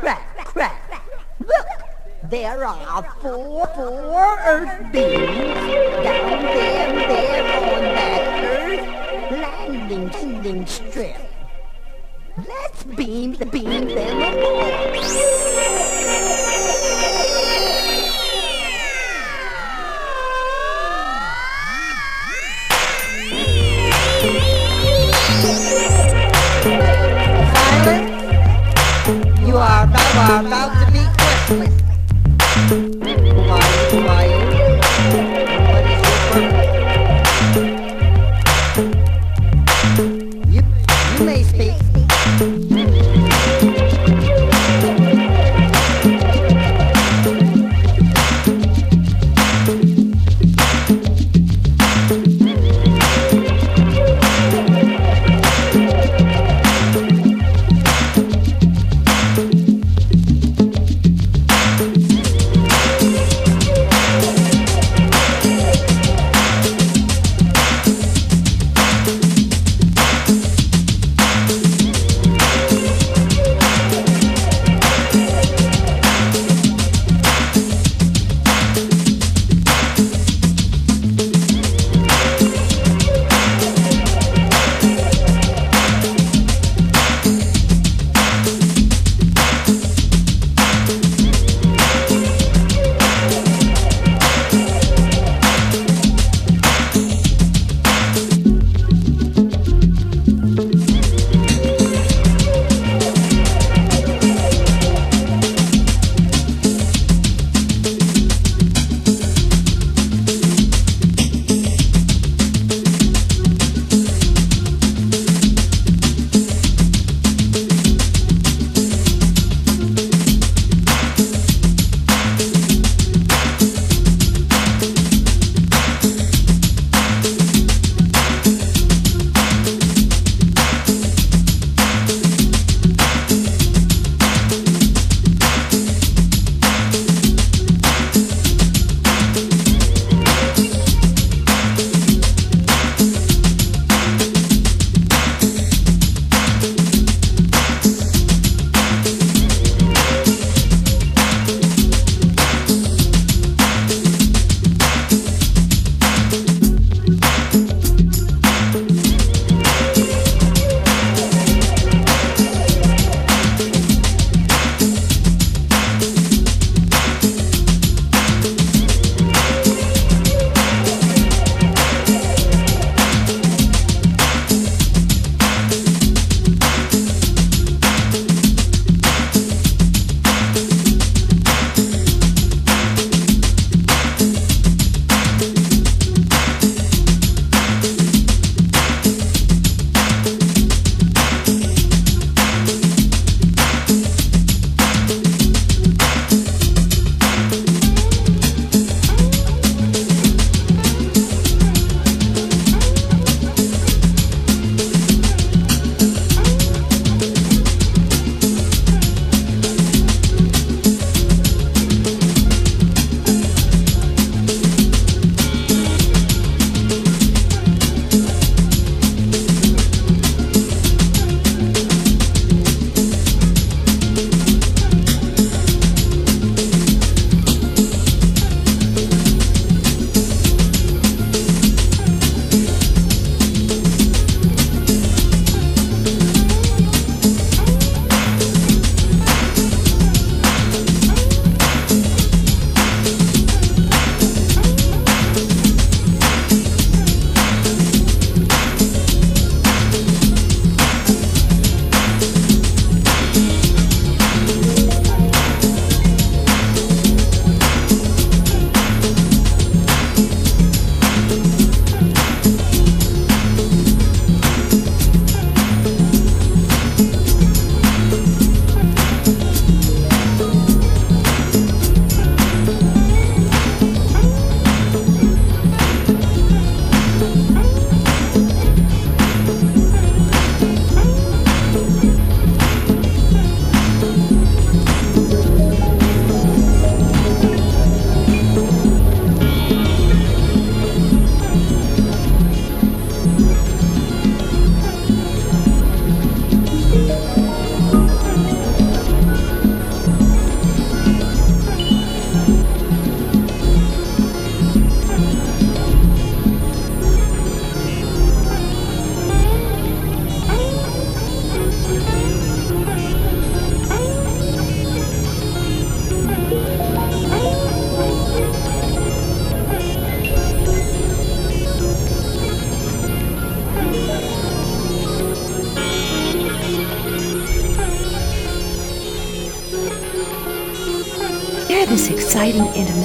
crack, crack. Look, there are four, four Earth beams down there, there on that Earth landing, landing strip. Let's beam, the beam them aboard. Are about, are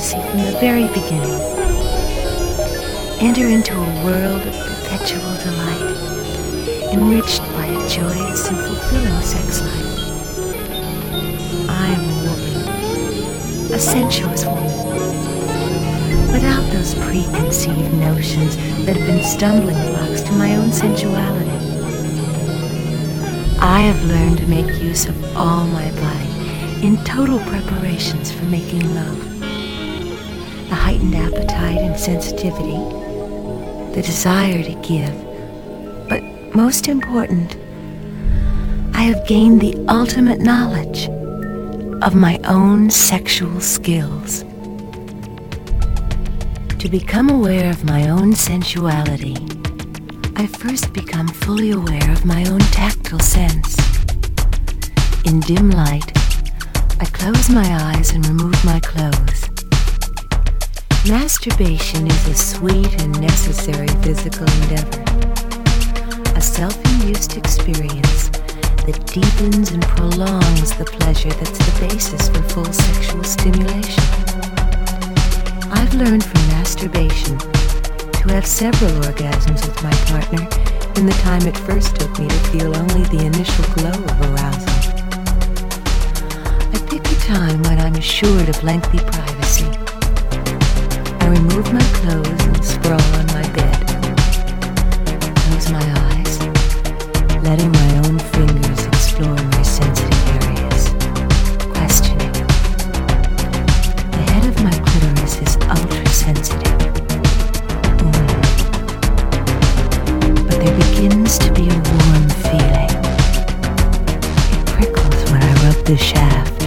intimacy from the very beginning. Enter into a world of perpetual delight, enriched by a joyous and fulfilling sex life. I am a woman, a sensuous woman, without those preconceived notions that have been stumbling blocks to my own sensuality. I have learned to make use of all my body in total preparations for making love. The heightened appetite and sensitivity, the desire to give, but most important, I have gained the ultimate knowledge of my own sexual skills. To become aware of my own sensuality, I first become fully aware of my own tactile sense. In dim light, I close my eyes and remove my clothes. Masturbation is a sweet and necessary physical endeavor, a self-induced experience that deepens and prolongs the pleasure that's the basis for full sexual stimulation. I've learned from masturbation to have several orgasms with my partner in the time it first took me to feel only the initial glow of arousal. I pick a time when I'm assured of lengthy privacy. I remove my clothes and sprawl on my bed. Close my eyes, letting my own fingers explore my sensitive areas, questioning. The head of my clitoris is ultra sensitive. Mm. But there begins to be a warm feeling. It prickles when I rub the shaft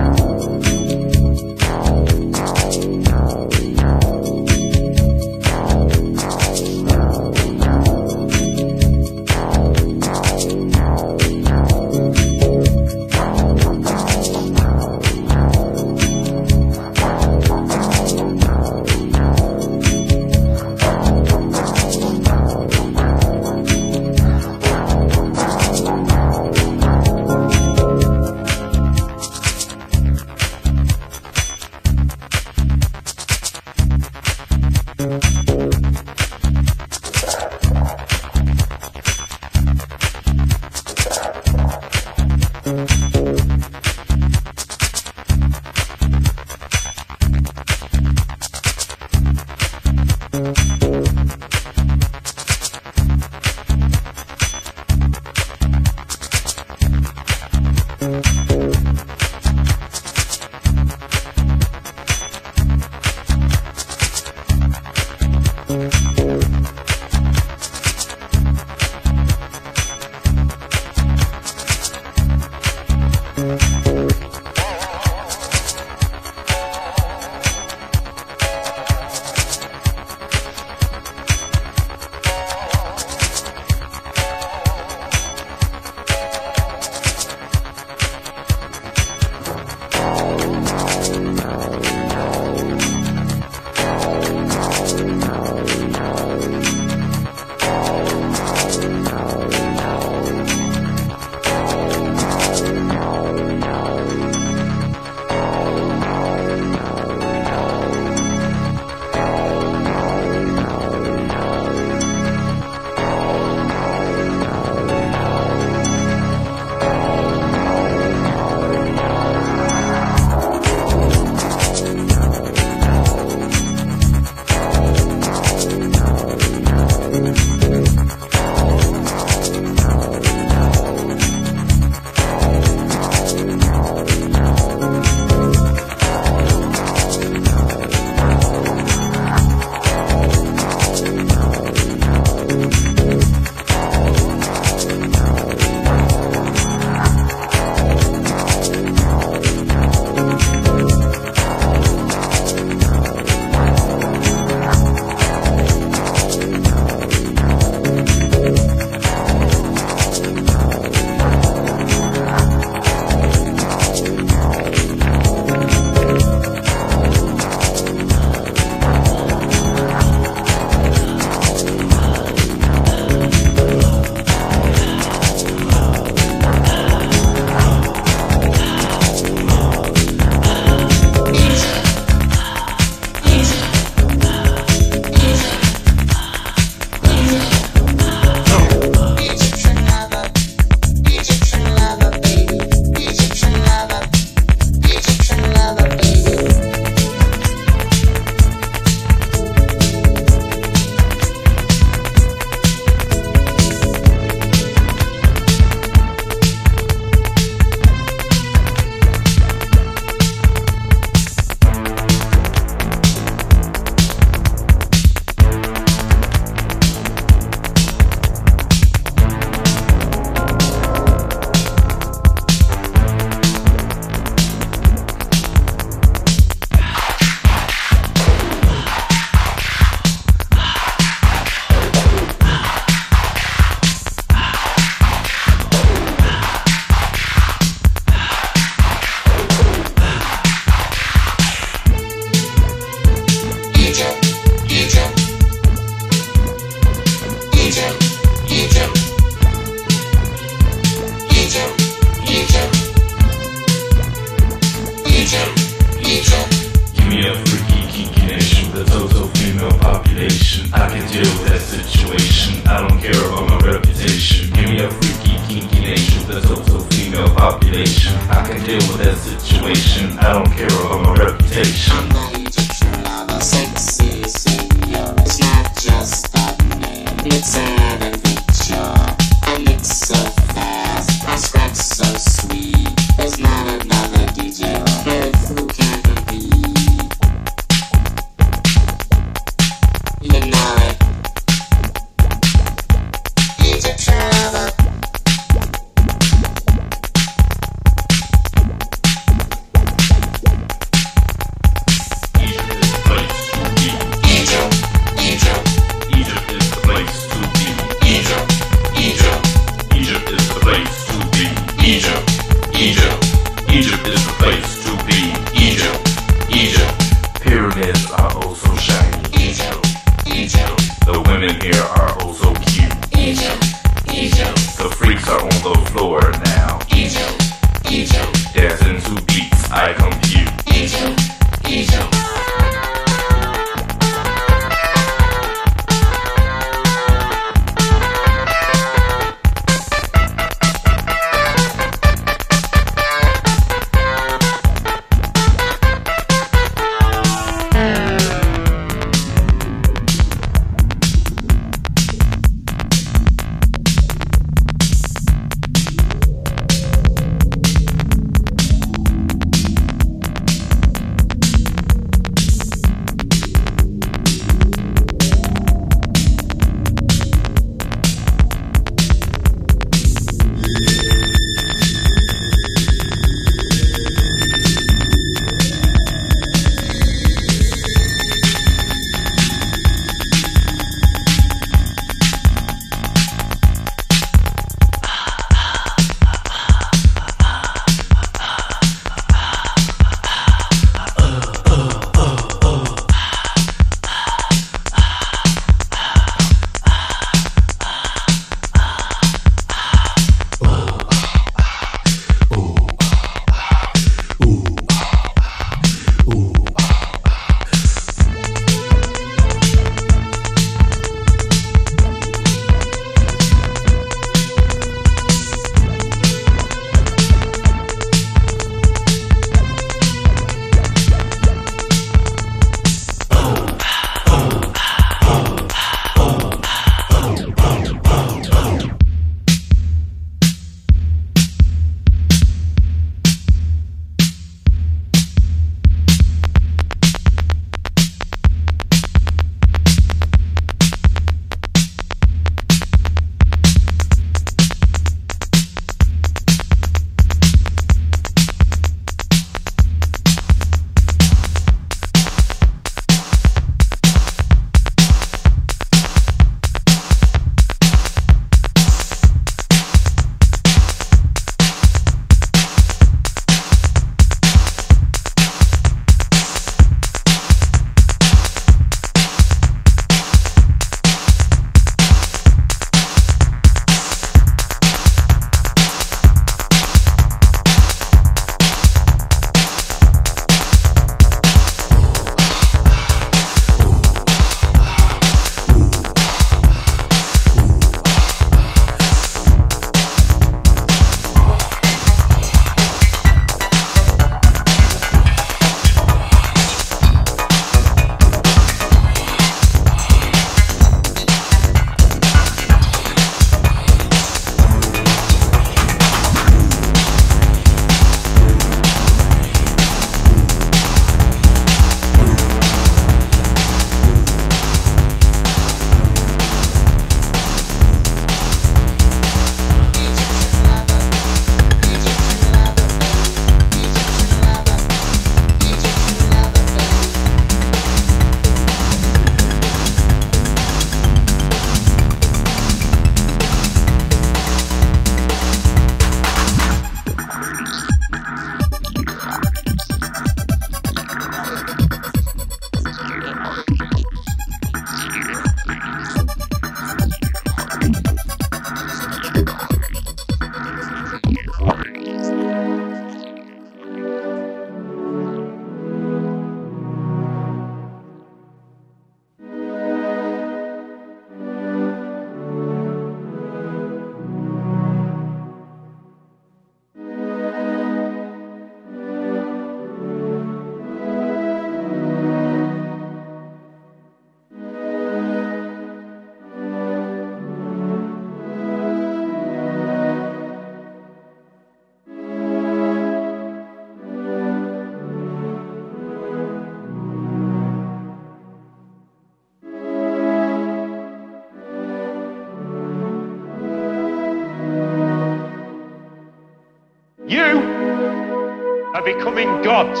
gods.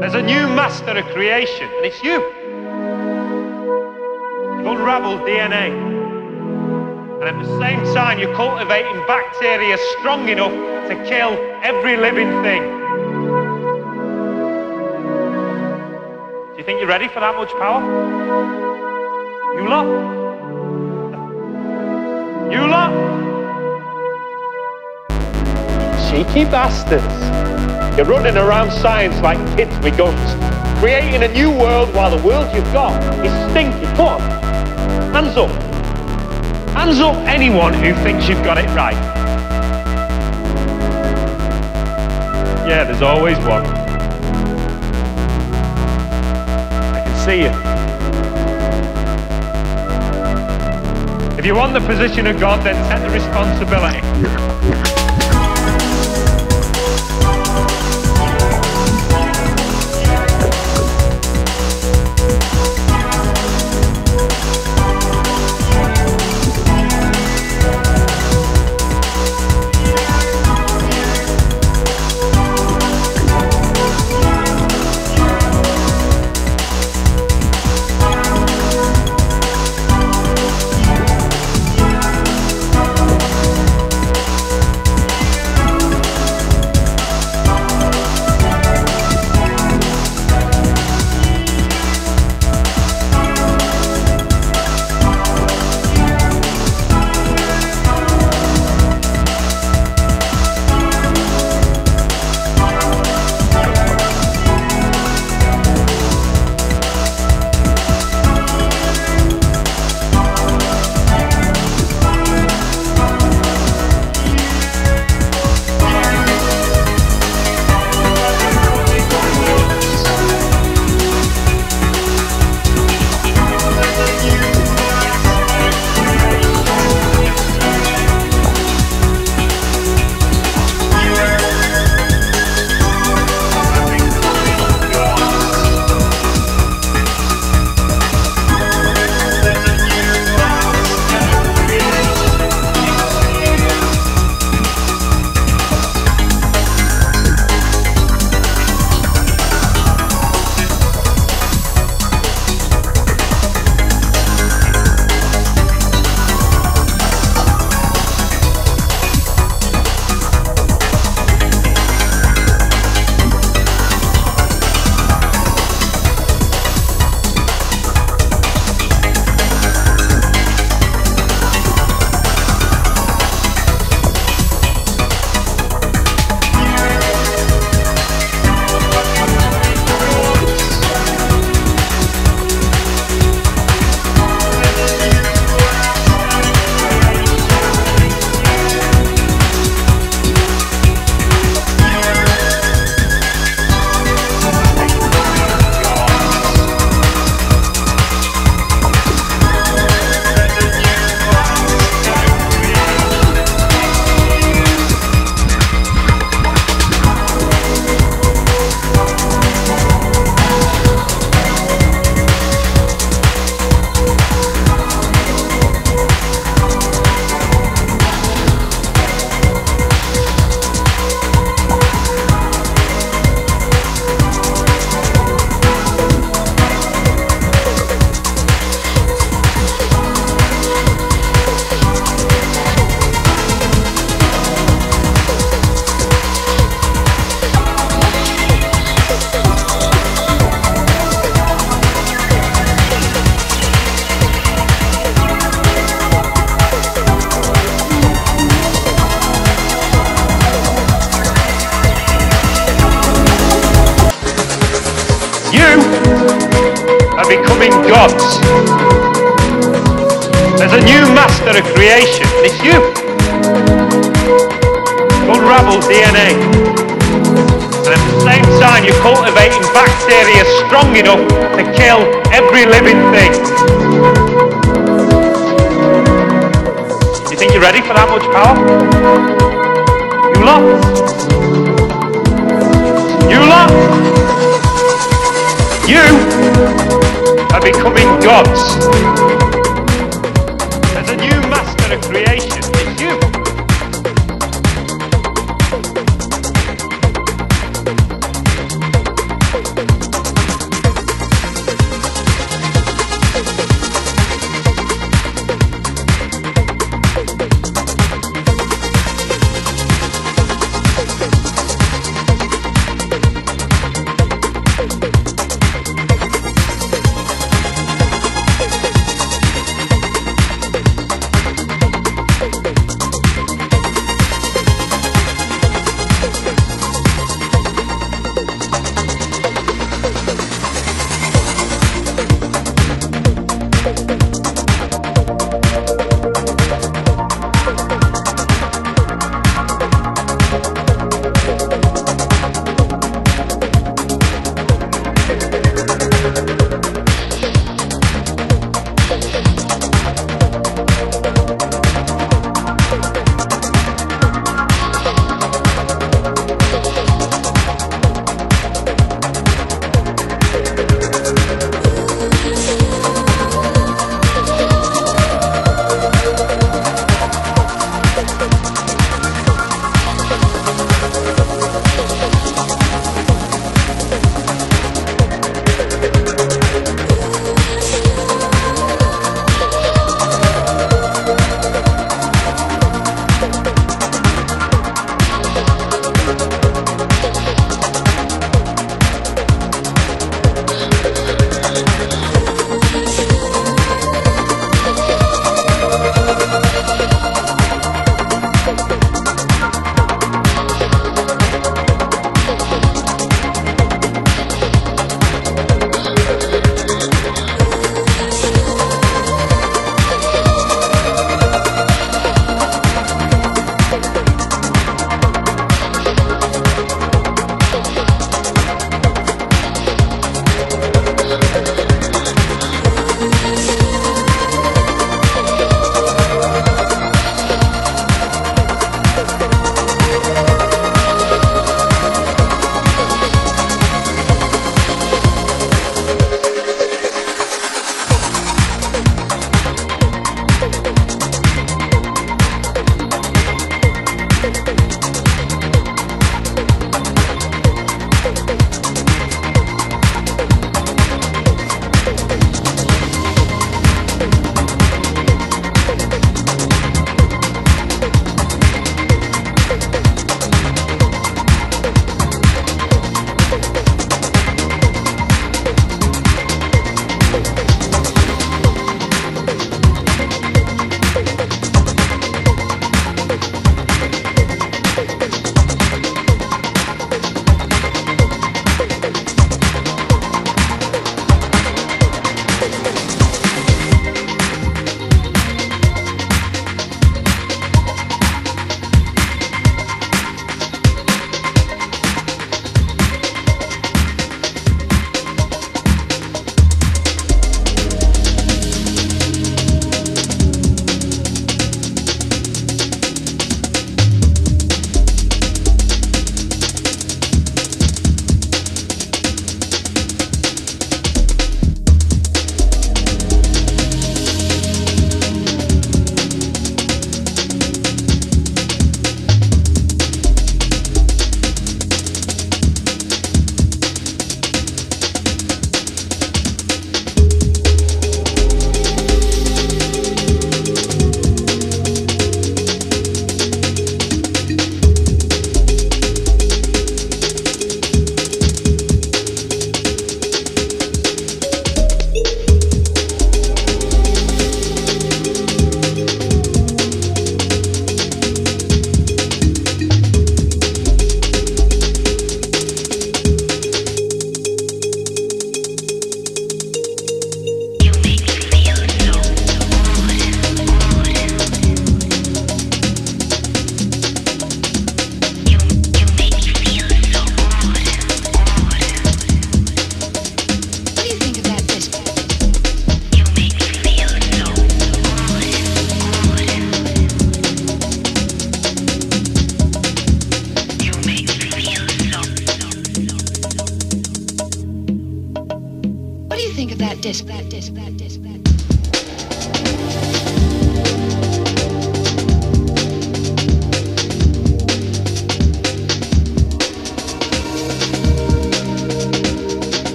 There's a new master of creation, and it's you. You've unraveled DNA. And at the same time, you're cultivating bacteria strong enough to kill every living thing. Do you think you're ready for that much power? You lot? Cheeky bastards. You're running around science like kids with guns, creating a new world while the world you've got is stinky. Come on. Hands up. Hands up anyone who thinks you've got it right. Yeah, there's always one. I can see you. If you want the position of God, then take the responsibility.